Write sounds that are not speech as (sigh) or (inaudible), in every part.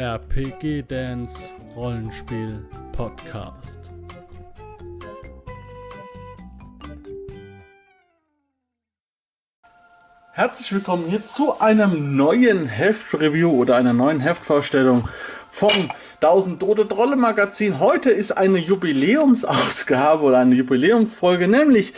RPG Dance Rollenspiel Podcast. Herzlich willkommen hier zu einem neuen Heftreview oder einer neuen Heftvorstellung vom 1000 Tote Trolle Magazin. Heute ist eine Jubiläumsausgabe oder eine Jubiläumsfolge, nämlich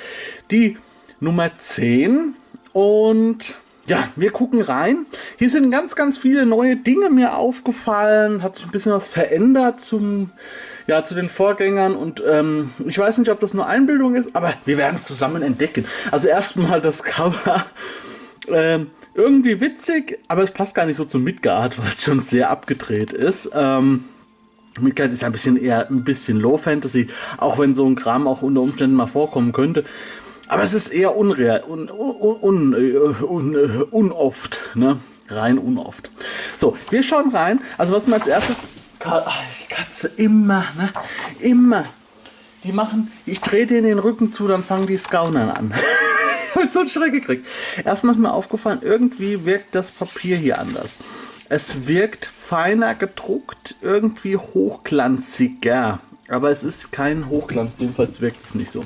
die Nummer 10 und ja, wir gucken rein. Hier sind ganz, ganz viele neue Dinge mir aufgefallen. Hat sich ein bisschen was verändert zum, ja, zu den Vorgängern. Und ähm, ich weiß nicht, ob das nur Einbildung ist, aber wir werden es zusammen entdecken. Also erstmal das Cover. Ähm, irgendwie witzig, aber es passt gar nicht so zum Midgard, weil es schon sehr abgedreht ist. Ähm, Midgard ist ja ein bisschen eher ein bisschen Low Fantasy, auch wenn so ein Kram auch unter Umständen mal vorkommen könnte. Aber es ist eher unreal, un, un, un, un, unoft, ne? Rein unoft. So, wir schauen rein. Also was wir als erstes. Katze, immer, ne? Immer. Die machen, ich drehe denen den Rücken zu, dann fangen die Scaunern an. (laughs) so einen Schreck gekriegt. Erstmal ist mir aufgefallen, irgendwie wirkt das Papier hier anders. Es wirkt feiner gedruckt, irgendwie hochglanziger. Aber es ist kein Hochglanz, jedenfalls wirkt es nicht so.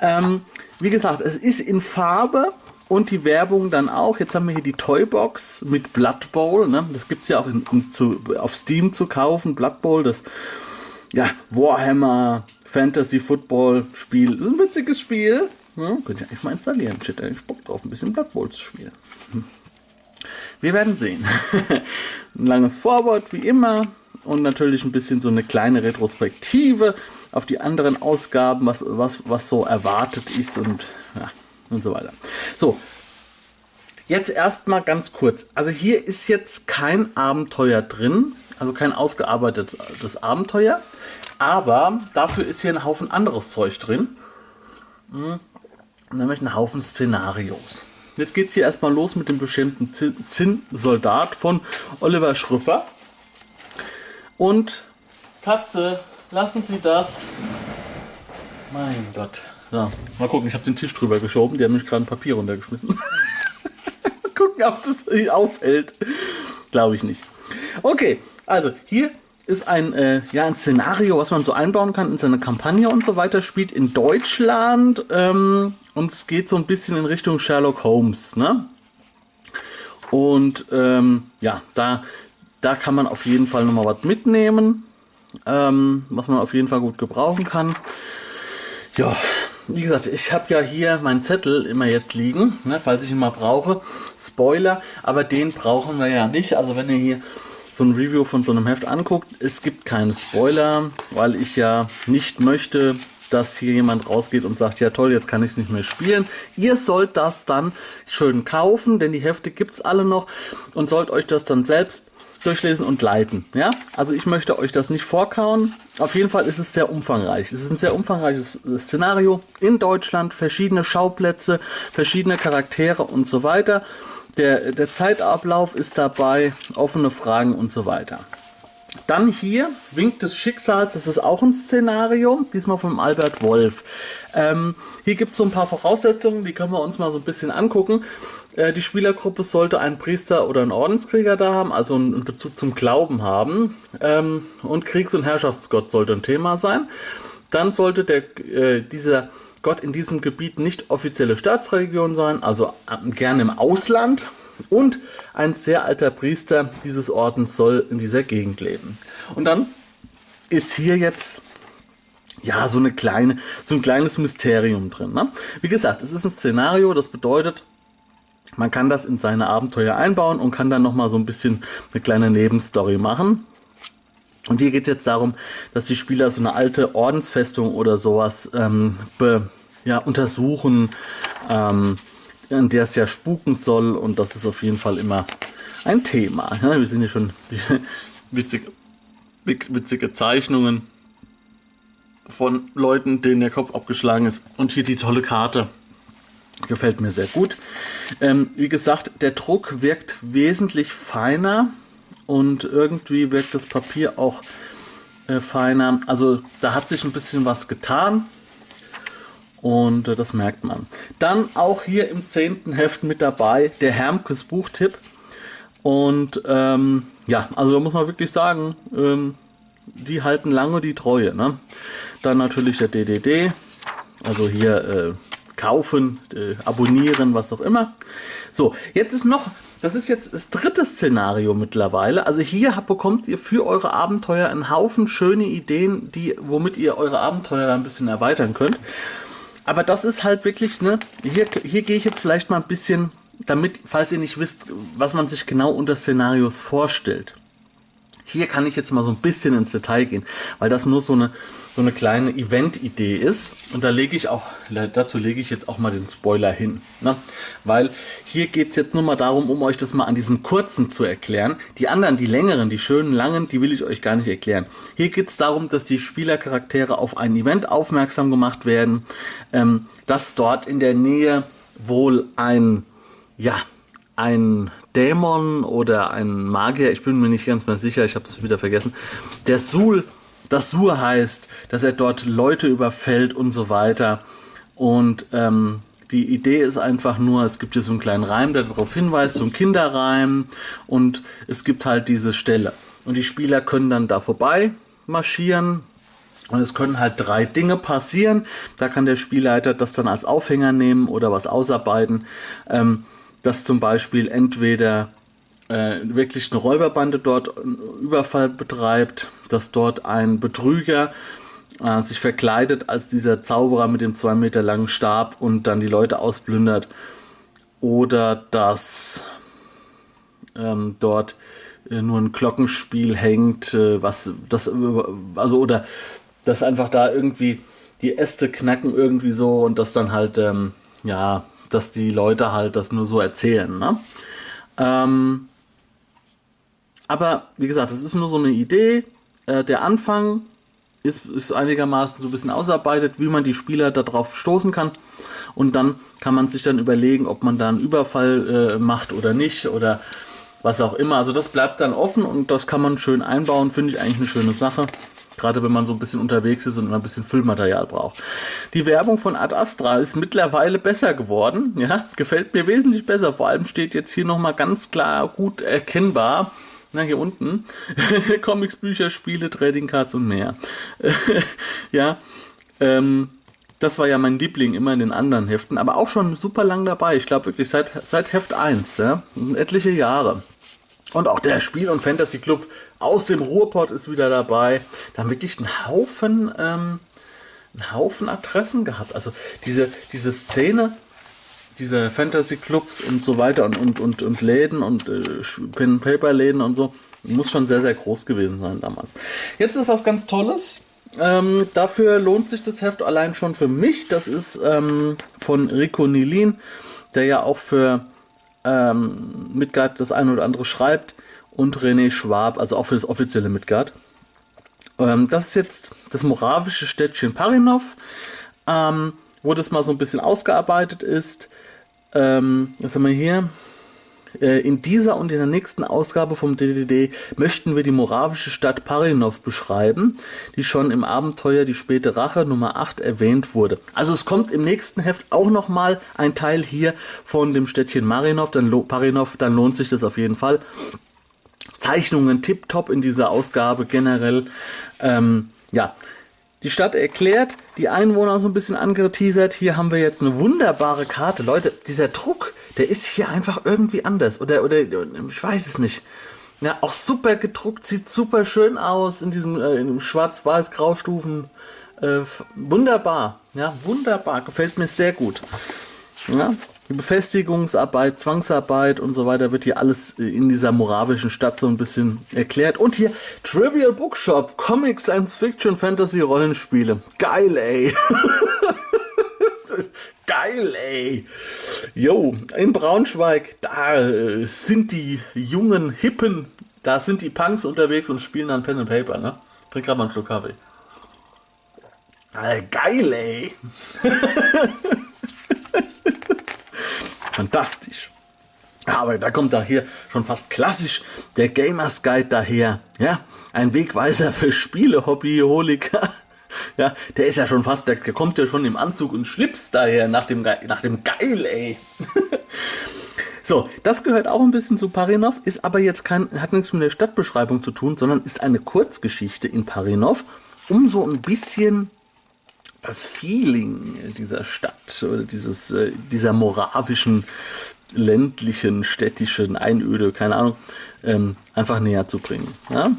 Ähm, wie gesagt, es ist in Farbe und die Werbung dann auch. Jetzt haben wir hier die Toybox mit Blood Bowl. Ne? Das gibt es ja auch in, in, zu, auf Steam zu kaufen. Blood Bowl, das ja, Warhammer Fantasy Football Spiel. Das ist ein witziges Spiel. Ja, könnt ihr eigentlich mal installieren. Ich hätte eigentlich Bock drauf, ein bisschen Blood Bowl zu spielen. Wir werden sehen. (laughs) ein langes Vorwort wie immer und natürlich ein bisschen so eine kleine Retrospektive auf die anderen Ausgaben, was, was, was so erwartet ist und, ja, und so weiter. So, jetzt erstmal ganz kurz. Also hier ist jetzt kein Abenteuer drin, also kein ausgearbeitetes Abenteuer, aber dafür ist hier ein Haufen anderes Zeug drin. Hm, nämlich ein Haufen Szenarios. Jetzt geht es hier erstmal los mit dem bestimmten Zinnsoldat von Oliver Schröffer. Und Katze, lassen Sie das. Mein Gott. So, mal gucken, ich habe den Tisch drüber geschoben, die haben mich gerade ein Papier runtergeschmissen. mal (laughs) gucken, ob es auffällt. Glaube ich nicht. Okay, also hier ist ein, äh, ja, ein Szenario, was man so einbauen kann in seine Kampagne und so weiter. Spielt in Deutschland ähm, und es geht so ein bisschen in Richtung Sherlock Holmes. Ne? Und ähm, ja, da da kann man auf jeden Fall nochmal was mitnehmen, ähm, was man auf jeden Fall gut gebrauchen kann. Ja, wie gesagt, ich habe ja hier meinen Zettel immer jetzt liegen, ne, falls ich ihn mal brauche. Spoiler, aber den brauchen wir ja nicht. Also wenn ihr hier so ein Review von so einem Heft anguckt, es gibt keine Spoiler, weil ich ja nicht möchte, dass hier jemand rausgeht und sagt, ja toll, jetzt kann ich es nicht mehr spielen. Ihr sollt das dann schön kaufen, denn die Hefte gibt es alle noch und sollt euch das dann selbst durchlesen und leiten. Ja, also ich möchte euch das nicht vorkauen. Auf jeden Fall ist es sehr umfangreich. Es ist ein sehr umfangreiches Szenario in Deutschland, verschiedene Schauplätze, verschiedene Charaktere und so weiter. Der, der Zeitablauf ist dabei, offene Fragen und so weiter. Dann hier Wink des Schicksals, das ist auch ein Szenario, diesmal von Albert Wolf. Ähm, hier gibt es so ein paar Voraussetzungen, die können wir uns mal so ein bisschen angucken. Äh, die Spielergruppe sollte einen Priester oder einen Ordenskrieger da haben, also einen Bezug zum Glauben haben. Ähm, und Kriegs- und Herrschaftsgott sollte ein Thema sein. Dann sollte der, äh, dieser Gott in diesem Gebiet nicht offizielle Staatsreligion sein, also äh, gerne im Ausland und ein sehr alter Priester dieses Ordens soll in dieser Gegend leben. Und dann ist hier jetzt ja so eine kleine, so ein kleines Mysterium drin. Ne? Wie gesagt, es ist ein Szenario, das bedeutet, man kann das in seine Abenteuer einbauen und kann dann nochmal so ein bisschen eine kleine Nebenstory machen. Und hier geht es jetzt darum, dass die Spieler so eine alte Ordensfestung oder sowas ähm, be, ja, untersuchen, ähm, in der es ja spuken soll und das ist auf jeden Fall immer ein Thema. Ja, wir sehen hier schon (laughs) witzige, witzige Zeichnungen von Leuten, denen der Kopf abgeschlagen ist. Und hier die tolle Karte. Gefällt mir sehr gut. Ähm, wie gesagt, der Druck wirkt wesentlich feiner und irgendwie wirkt das Papier auch äh, feiner. Also da hat sich ein bisschen was getan. Und äh, das merkt man. Dann auch hier im zehnten Heft mit dabei der Hermkes Buchtipp. Und ähm, ja, also da muss man wirklich sagen, ähm, die halten lange die Treue. Ne? Dann natürlich der DDD, also hier äh, kaufen, äh, abonnieren, was auch immer. So, jetzt ist noch, das ist jetzt das dritte Szenario mittlerweile. Also hier bekommt ihr für eure Abenteuer einen Haufen schöne Ideen, die, womit ihr eure Abenteuer ein bisschen erweitern könnt. Aber das ist halt wirklich, ne, hier, hier gehe ich jetzt vielleicht mal ein bisschen damit, falls ihr nicht wisst, was man sich genau unter Szenarios vorstellt. Hier kann ich jetzt mal so ein bisschen ins Detail gehen, weil das nur so eine, so eine kleine Event-Idee ist. Und da lege ich auch, dazu lege ich jetzt auch mal den Spoiler hin. Ne? Weil hier geht es jetzt nur mal darum, um euch das mal an diesem kurzen zu erklären. Die anderen, die längeren, die schönen langen, die will ich euch gar nicht erklären. Hier geht es darum, dass die Spielercharaktere auf ein Event aufmerksam gemacht werden, ähm, dass dort in der Nähe wohl ein ja, ein Dämon oder ein Magier, ich bin mir nicht ganz mehr sicher, ich habe es wieder vergessen, der Sul, das Sur heißt, dass er dort Leute überfällt und so weiter. Und ähm, die Idee ist einfach nur, es gibt hier so einen kleinen Reim, der darauf hinweist, so ein Kinderreim und es gibt halt diese Stelle. Und die Spieler können dann da vorbei marschieren, und es können halt drei Dinge passieren. Da kann der Spielleiter das dann als Aufhänger nehmen oder was ausarbeiten. Ähm, dass zum Beispiel entweder äh, wirklich eine Räuberbande dort einen Überfall betreibt, dass dort ein Betrüger äh, sich verkleidet als dieser Zauberer mit dem zwei Meter langen Stab und dann die Leute ausplündert oder dass ähm, dort äh, nur ein Glockenspiel hängt, äh, was das also oder dass einfach da irgendwie die Äste knacken irgendwie so und das dann halt ähm, ja dass die Leute halt das nur so erzählen. Ne? Ähm, aber wie gesagt, es ist nur so eine Idee. Äh, der Anfang ist, ist einigermaßen so ein bisschen ausarbeitet, wie man die Spieler darauf stoßen kann. Und dann kann man sich dann überlegen, ob man da einen Überfall äh, macht oder nicht oder was auch immer. Also das bleibt dann offen und das kann man schön einbauen, finde ich eigentlich eine schöne Sache. Gerade wenn man so ein bisschen unterwegs ist und ein bisschen Füllmaterial braucht. Die Werbung von Ad Astra ist mittlerweile besser geworden. Ja, gefällt mir wesentlich besser. Vor allem steht jetzt hier nochmal ganz klar gut erkennbar. Na, hier unten. (laughs) Comics, Bücher, Spiele, Trading Cards und mehr. (laughs) ja, ähm, das war ja mein Liebling immer in den anderen Heften, aber auch schon super lang dabei. Ich glaube wirklich seit, seit Heft 1, ja, etliche Jahre. Und auch der Spiel- und Fantasy Club aus dem Ruhrpott ist wieder dabei. Da haben wirklich einen Haufen, ähm, einen Haufen Adressen gehabt. Also diese, diese Szene, diese Fantasy Clubs und so weiter und, und, und, und Läden und äh, Pen Paper Läden und so, muss schon sehr, sehr groß gewesen sein damals. Jetzt ist was ganz Tolles. Ähm, dafür lohnt sich das Heft allein schon für mich. Das ist ähm, von Rico Nilin, der ja auch für ähm, Midgard das eine oder andere schreibt und René Schwab, also auch für das offizielle Midgard. Ähm, das ist jetzt das moravische Städtchen Parinov, ähm, wo das mal so ein bisschen ausgearbeitet ist. Ähm, was haben wir hier? Äh, in dieser und in der nächsten Ausgabe vom DDD möchten wir die moravische Stadt Parinov beschreiben, die schon im Abenteuer Die späte Rache Nummer 8 erwähnt wurde. Also es kommt im nächsten Heft auch nochmal ein Teil hier von dem Städtchen Marinov, dann Parinov, dann lohnt sich das auf jeden Fall. Zeichnungen tipptopp in dieser Ausgabe generell. Ähm, ja, die Stadt erklärt, die Einwohner so ein bisschen angeteasert. Hier haben wir jetzt eine wunderbare Karte. Leute, dieser Druck, der ist hier einfach irgendwie anders. Oder, oder ich weiß es nicht. Ja, auch super gedruckt, sieht super schön aus in diesem äh, Schwarz-Weiß-Graustufen. Äh, wunderbar, ja, wunderbar, gefällt mir sehr gut. Ja, Befestigungsarbeit, Zwangsarbeit und so weiter wird hier alles äh, in dieser moravischen Stadt so ein bisschen erklärt. Und hier Trivial Bookshop, Comics, Science Fiction, Fantasy, Rollenspiele. Geil, ey. (laughs) Geil, ey. Jo, in Braunschweig, da äh, sind die jungen Hippen, da sind die Punks unterwegs und spielen dann Pen and Paper, ne? Trink gerade mal einen Schluck Kaffee. Äh, geil, ey. (laughs) Fantastisch. Aber da kommt da hier schon fast klassisch der Gamers Guide daher. Ja, ein Wegweiser für Spiele-Hobbyholiker. (laughs) Ja, der ist ja schon fast, der, kommt ja schon im Anzug und Schlips daher nach dem, nach dem Geil, ey. (laughs) So, das gehört auch ein bisschen zu Parinov, ist aber jetzt kein, hat nichts mit der Stadtbeschreibung zu tun, sondern ist eine Kurzgeschichte in Parinov, um so ein bisschen das Feeling dieser Stadt oder dieses, äh, dieser moravischen, ländlichen, städtischen Einöde, keine Ahnung, ähm, einfach näher zu bringen. Ja?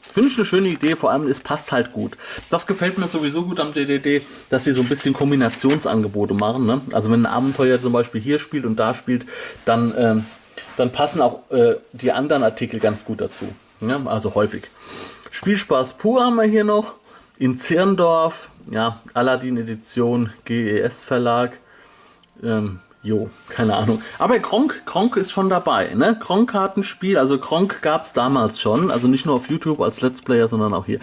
Finde ich eine schöne Idee, vor allem es passt halt gut. Das gefällt mir sowieso gut am DDD, dass sie so ein bisschen Kombinationsangebote machen. Ne? Also wenn ein Abenteuer zum Beispiel hier spielt und da spielt, dann, ähm, dann passen auch äh, die anderen Artikel ganz gut dazu. Ne? Also häufig. Spielspaß pur haben wir hier noch in Zirndorf, ja, Aladdin Edition, GES Verlag. Ähm, jo, keine Ahnung. Aber Kronk, Kronk ist schon dabei, ne? Kronk-Kartenspiel, also Kronk gab es damals schon, also nicht nur auf YouTube als Let's Player, sondern auch hier.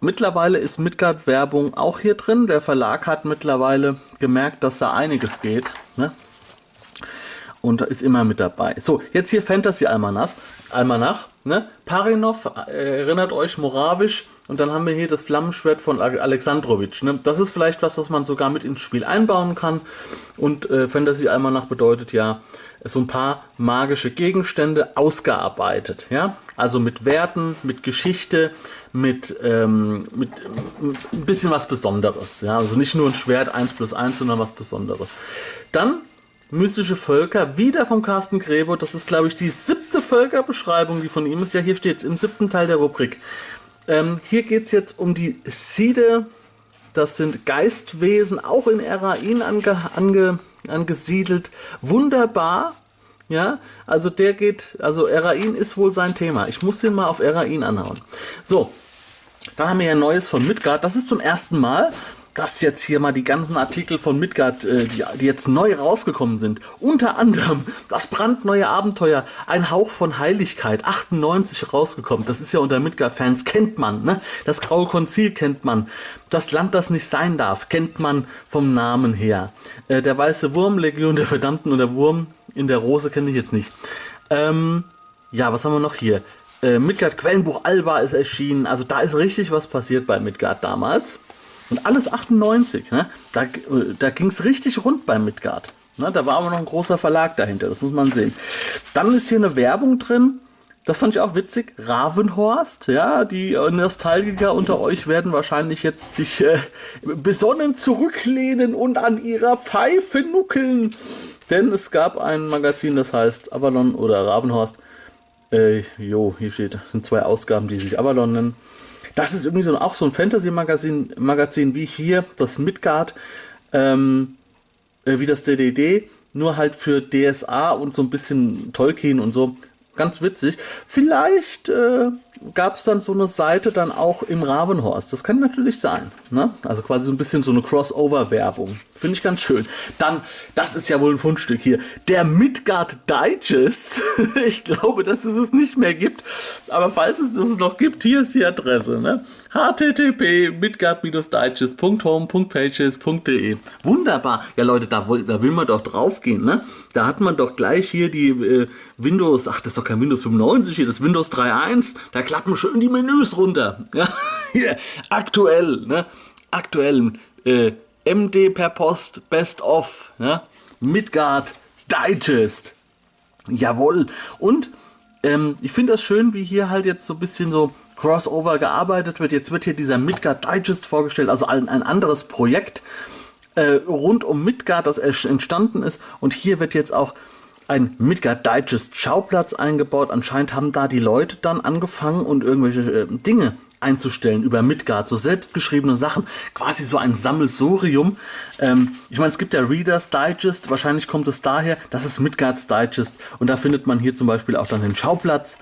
Mittlerweile ist Midgard-Werbung auch hier drin. Der Verlag hat mittlerweile gemerkt, dass da einiges geht. Ne? und ist immer mit dabei. So, jetzt hier Fantasy Almanach. Almanach ne? Parinov, äh, erinnert euch, Moravisch. Und dann haben wir hier das Flammenschwert von Alexandrowitsch. Ne? Das ist vielleicht was, was man sogar mit ins Spiel einbauen kann. Und äh, Fantasy Almanach bedeutet ja so ein paar magische Gegenstände ausgearbeitet. Ja? Also mit Werten, mit Geschichte, mit, ähm, mit, mit ein bisschen was Besonderes. Ja? Also nicht nur ein Schwert 1 plus 1, sondern was Besonderes. Dann Mystische Völker, wieder vom Carsten Grebo. Das ist, glaube ich, die siebte Völkerbeschreibung, die von ihm ist. Ja, hier steht es im siebten Teil der Rubrik. Ähm, hier geht es jetzt um die Side. Das sind Geistwesen, auch in Erain ange, ange, angesiedelt. Wunderbar. Ja, also der geht, also Erain ist wohl sein Thema. Ich muss den mal auf Erain anhauen. So, dann haben wir ja Neues von Midgard. Das ist zum ersten Mal dass jetzt hier mal die ganzen Artikel von Midgard, äh, die, die, jetzt neu rausgekommen sind. Unter anderem das brandneue Abenteuer, ein Hauch von Heiligkeit, 98 rausgekommen. Das ist ja unter Midgard-Fans, kennt man, ne? Das Graue Konzil kennt man. Das Land, das nicht sein darf, kennt man vom Namen her. Äh, der Weiße Wurm, Legion der Verdammten und der Wurm in der Rose kenne ich jetzt nicht. Ähm, ja, was haben wir noch hier? Äh, Midgard Quellenbuch Alba ist erschienen. Also da ist richtig was passiert bei Midgard damals. Und alles 98. Ne? Da, da ging es richtig rund beim Midgard. Ne? Da war aber noch ein großer Verlag dahinter, das muss man sehen. Dann ist hier eine Werbung drin. Das fand ich auch witzig. Ravenhorst, ja, die Nostalgiker unter euch werden wahrscheinlich jetzt sich äh, besonnen zurücklehnen und an ihrer Pfeife nuckeln. Denn es gab ein Magazin, das heißt Avalon oder Ravenhorst. Äh, jo, hier steht, sind zwei Ausgaben, die sich Avalon nennen. Das ist irgendwie so, auch so ein Fantasy-Magazin Magazin wie hier, das Midgard, ähm, äh, wie das DDD, nur halt für DSA und so ein bisschen Tolkien und so. Ganz witzig. Vielleicht äh, gab es dann so eine Seite dann auch im Ravenhorst. Das kann natürlich sein. Ne? Also quasi so ein bisschen so eine Crossover-Werbung. Finde ich ganz schön. Dann, das ist ja wohl ein Fundstück hier. Der Midgard Digest. (laughs) ich glaube, dass es es nicht mehr gibt. Aber falls es das noch gibt, hier ist die Adresse. Ne? http midgard-digest.home.pages.de Wunderbar. Ja Leute, da, da, will man doch draufgehen. Ne? Da hat man doch gleich hier die äh, Windows, ach das ist doch kein Windows 95 hier, das Windows 3.1. Da klappen schön die Menüs runter. (laughs) Ja, hier, aktuell, ne? Aktuell, äh, MD per Post, Best of, ja? Midgard Digest. Jawohl. Und ähm, ich finde das schön, wie hier halt jetzt so ein bisschen so Crossover gearbeitet wird. Jetzt wird hier dieser Midgard Digest vorgestellt, also ein, ein anderes Projekt äh, rund um Midgard, das entstanden ist. Und hier wird jetzt auch ein Midgard Digest Schauplatz eingebaut. Anscheinend haben da die Leute dann angefangen und irgendwelche äh, Dinge einzustellen über Midgard, so selbstgeschriebene Sachen, quasi so ein Sammelsurium. Ähm, ich meine, es gibt ja Reader's Digest, wahrscheinlich kommt es daher, das ist Midgard's Digest und da findet man hier zum Beispiel auch dann den Schauplatz,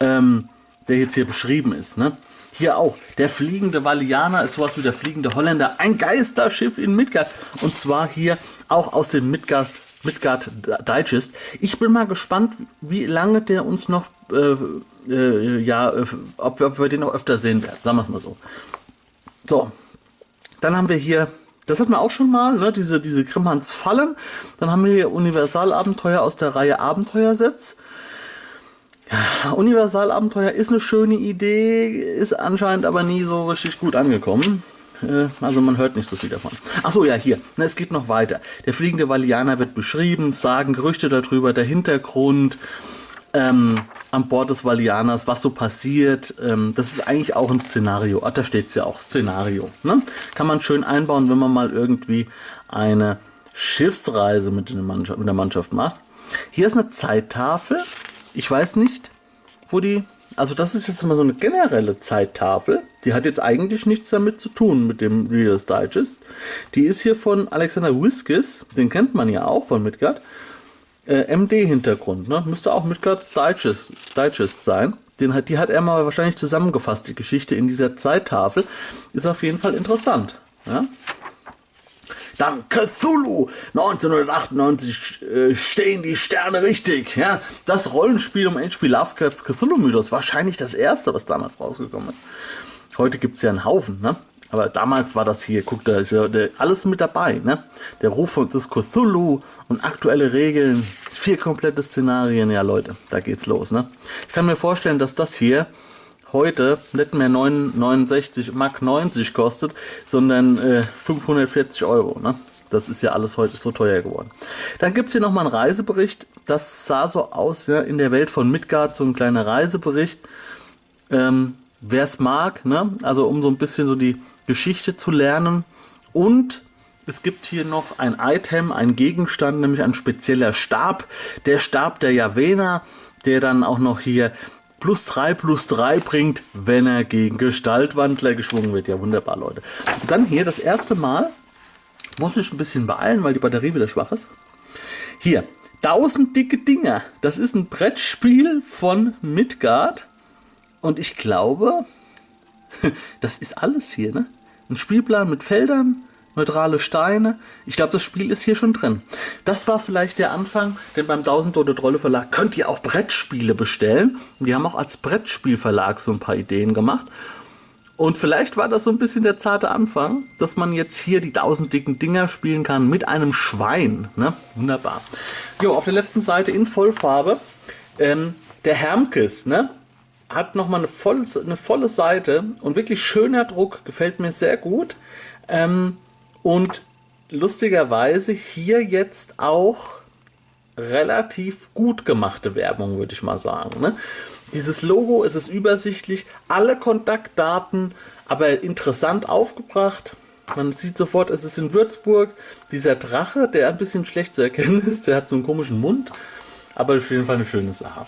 ähm, der jetzt hier beschrieben ist. Ne? Hier auch, der fliegende Valianer ist sowas wie der fliegende Holländer, ein Geisterschiff in Midgard und zwar hier auch aus dem Midgard Midgard Digest. Ich bin mal gespannt, wie lange der uns noch, äh, äh, ja, äh, ob, wir, ob wir den noch öfter sehen werden. Sagen wir es mal so. So, dann haben wir hier, das hatten wir auch schon mal, ne, diese, diese Grimmhans Fallen. Dann haben wir hier Universalabenteuer aus der Reihe Abenteuersets. Ja, Universalabenteuer ist eine schöne Idee, ist anscheinend aber nie so richtig gut angekommen. Äh, also man hört nicht so viel davon. Achso, ja, hier. Na, es geht noch weiter. Der fliegende Valianer wird beschrieben, sagen Gerüchte darüber, der Hintergrund ähm, an Bord des Valianers, was so passiert. Ähm, das ist eigentlich auch ein Szenario. Ach, da steht es ja auch, Szenario. Ne? Kann man schön einbauen, wenn man mal irgendwie eine Schiffsreise mit, mit der Mannschaft macht. Hier ist eine Zeittafel. Ich weiß nicht, wo die also das ist jetzt mal so eine generelle Zeittafel. Die hat jetzt eigentlich nichts damit zu tun mit dem Reader's Digest. Die ist hier von Alexander Wiskis, den kennt man ja auch von Midgard. Äh, MD-Hintergrund, ne? Müsste auch Midgard's Digest, Digest sein. Den hat, die hat er mal wahrscheinlich zusammengefasst, die Geschichte in dieser Zeittafel. Ist auf jeden Fall interessant. Ja? Dann Cthulhu. 1998 äh, stehen die Sterne richtig. Ja, das Rollenspiel um H.P. Lovecrafts Cthulhu-Mythos. Wahrscheinlich das erste, was damals rausgekommen ist. Heute gibt es ja einen Haufen, ne? Aber damals war das hier, guck, da ist ja alles mit dabei, ne? Der Ruf des Cthulhu und aktuelle Regeln, vier komplette Szenarien, ja Leute, da geht's los, ne? Ich kann mir vorstellen, dass das hier heute nicht mehr 69 Mark 90 kostet, sondern äh, 540 Euro. Ne? Das ist ja alles heute so teuer geworden. Dann gibt es hier nochmal einen Reisebericht. Das sah so aus, ja, in der Welt von Midgard, so ein kleiner Reisebericht. Ähm, Wer es mag, ne? also um so ein bisschen so die Geschichte zu lernen. Und es gibt hier noch ein Item, ein Gegenstand, nämlich ein spezieller Stab. Der Stab der Javena, der dann auch noch hier plus 3 plus 3 bringt, wenn er gegen Gestaltwandler geschwungen wird. Ja, wunderbar, Leute. Und dann hier das erste Mal, muss ich ein bisschen beeilen, weil die Batterie wieder schwach ist. Hier, 1000 dicke Dinger. Das ist ein Brettspiel von Midgard. Und ich glaube, (laughs) das ist alles hier, ne? Ein Spielplan mit Feldern, neutrale Steine. Ich glaube, das Spiel ist hier schon drin. Das war vielleicht der Anfang, denn beim 1000 Tote Trolle Verlag könnt ihr auch Brettspiele bestellen. Die haben auch als Brettspielverlag so ein paar Ideen gemacht. Und vielleicht war das so ein bisschen der zarte Anfang, dass man jetzt hier die 1000 dicken Dinger spielen kann mit einem Schwein. Ne? Wunderbar. Jo, auf der letzten Seite in Vollfarbe. Ähm, der Hermkes, ne? Hat nochmal eine volle, eine volle Seite und wirklich schöner Druck, gefällt mir sehr gut. Ähm, und lustigerweise hier jetzt auch relativ gut gemachte Werbung, würde ich mal sagen. Ne? Dieses Logo, es ist übersichtlich, alle Kontaktdaten, aber interessant aufgebracht. Man sieht sofort, es ist in Würzburg. Dieser Drache, der ein bisschen schlecht zu erkennen ist, der hat so einen komischen Mund, aber auf jeden Fall eine schöne Sache.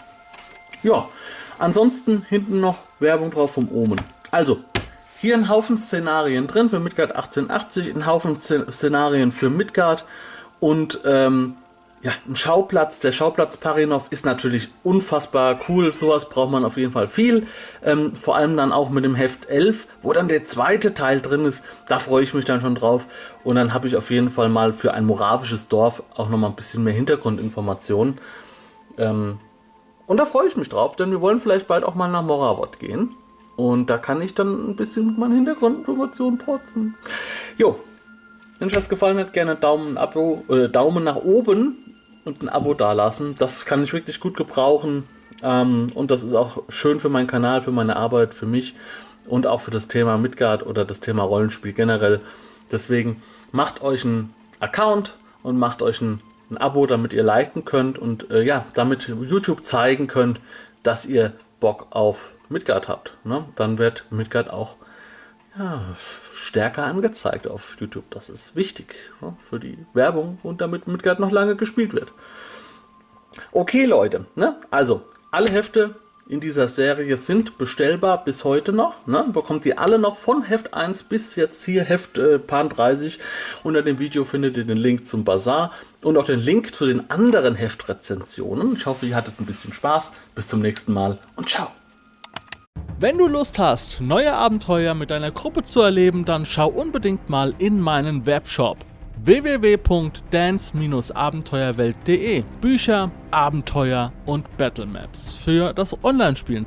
Ja, ansonsten hinten noch Werbung drauf vom Omen. Also, hier ein Haufen Szenarien drin für Midgard 1880, ein Haufen Szenarien für Midgard und ähm, ja, ein Schauplatz. Der Schauplatz Parinov ist natürlich unfassbar cool. Sowas braucht man auf jeden Fall viel. Ähm, vor allem dann auch mit dem Heft 11, wo dann der zweite Teil drin ist. Da freue ich mich dann schon drauf. Und dann habe ich auf jeden Fall mal für ein moravisches Dorf auch nochmal ein bisschen mehr Hintergrundinformationen. Ähm, und da freue ich mich drauf, denn wir wollen vielleicht bald auch mal nach Moravot gehen. Und da kann ich dann ein bisschen mit meinen Hintergrundinformationen protzen. Jo, wenn euch das gefallen hat, gerne Daumen, Abo, äh, Daumen nach oben und ein Abo dalassen. Das kann ich wirklich gut gebrauchen. Ähm, und das ist auch schön für meinen Kanal, für meine Arbeit, für mich und auch für das Thema Midgard oder das Thema Rollenspiel generell. Deswegen macht euch einen Account und macht euch ein, ein Abo, damit ihr liken könnt und äh, ja, damit YouTube zeigen könnt, dass ihr Bock auf Midgard habt, ne? dann wird Midgard auch ja, stärker angezeigt auf YouTube. Das ist wichtig ne? für die Werbung und damit Midgard noch lange gespielt wird. Okay, Leute, ne? also alle Hefte in dieser Serie sind bestellbar bis heute noch. Ne? Bekommt ihr alle noch von Heft 1 bis jetzt hier Heft äh, Pan 30. Unter dem Video findet ihr den Link zum Bazar und auch den Link zu den anderen Heftrezensionen. Ich hoffe, ihr hattet ein bisschen Spaß. Bis zum nächsten Mal und ciao. Wenn du Lust hast, neue Abenteuer mit deiner Gruppe zu erleben, dann schau unbedingt mal in meinen Webshop www.dance-abenteuerwelt.de Bücher, Abenteuer und Battlemaps für das Online-Spielen.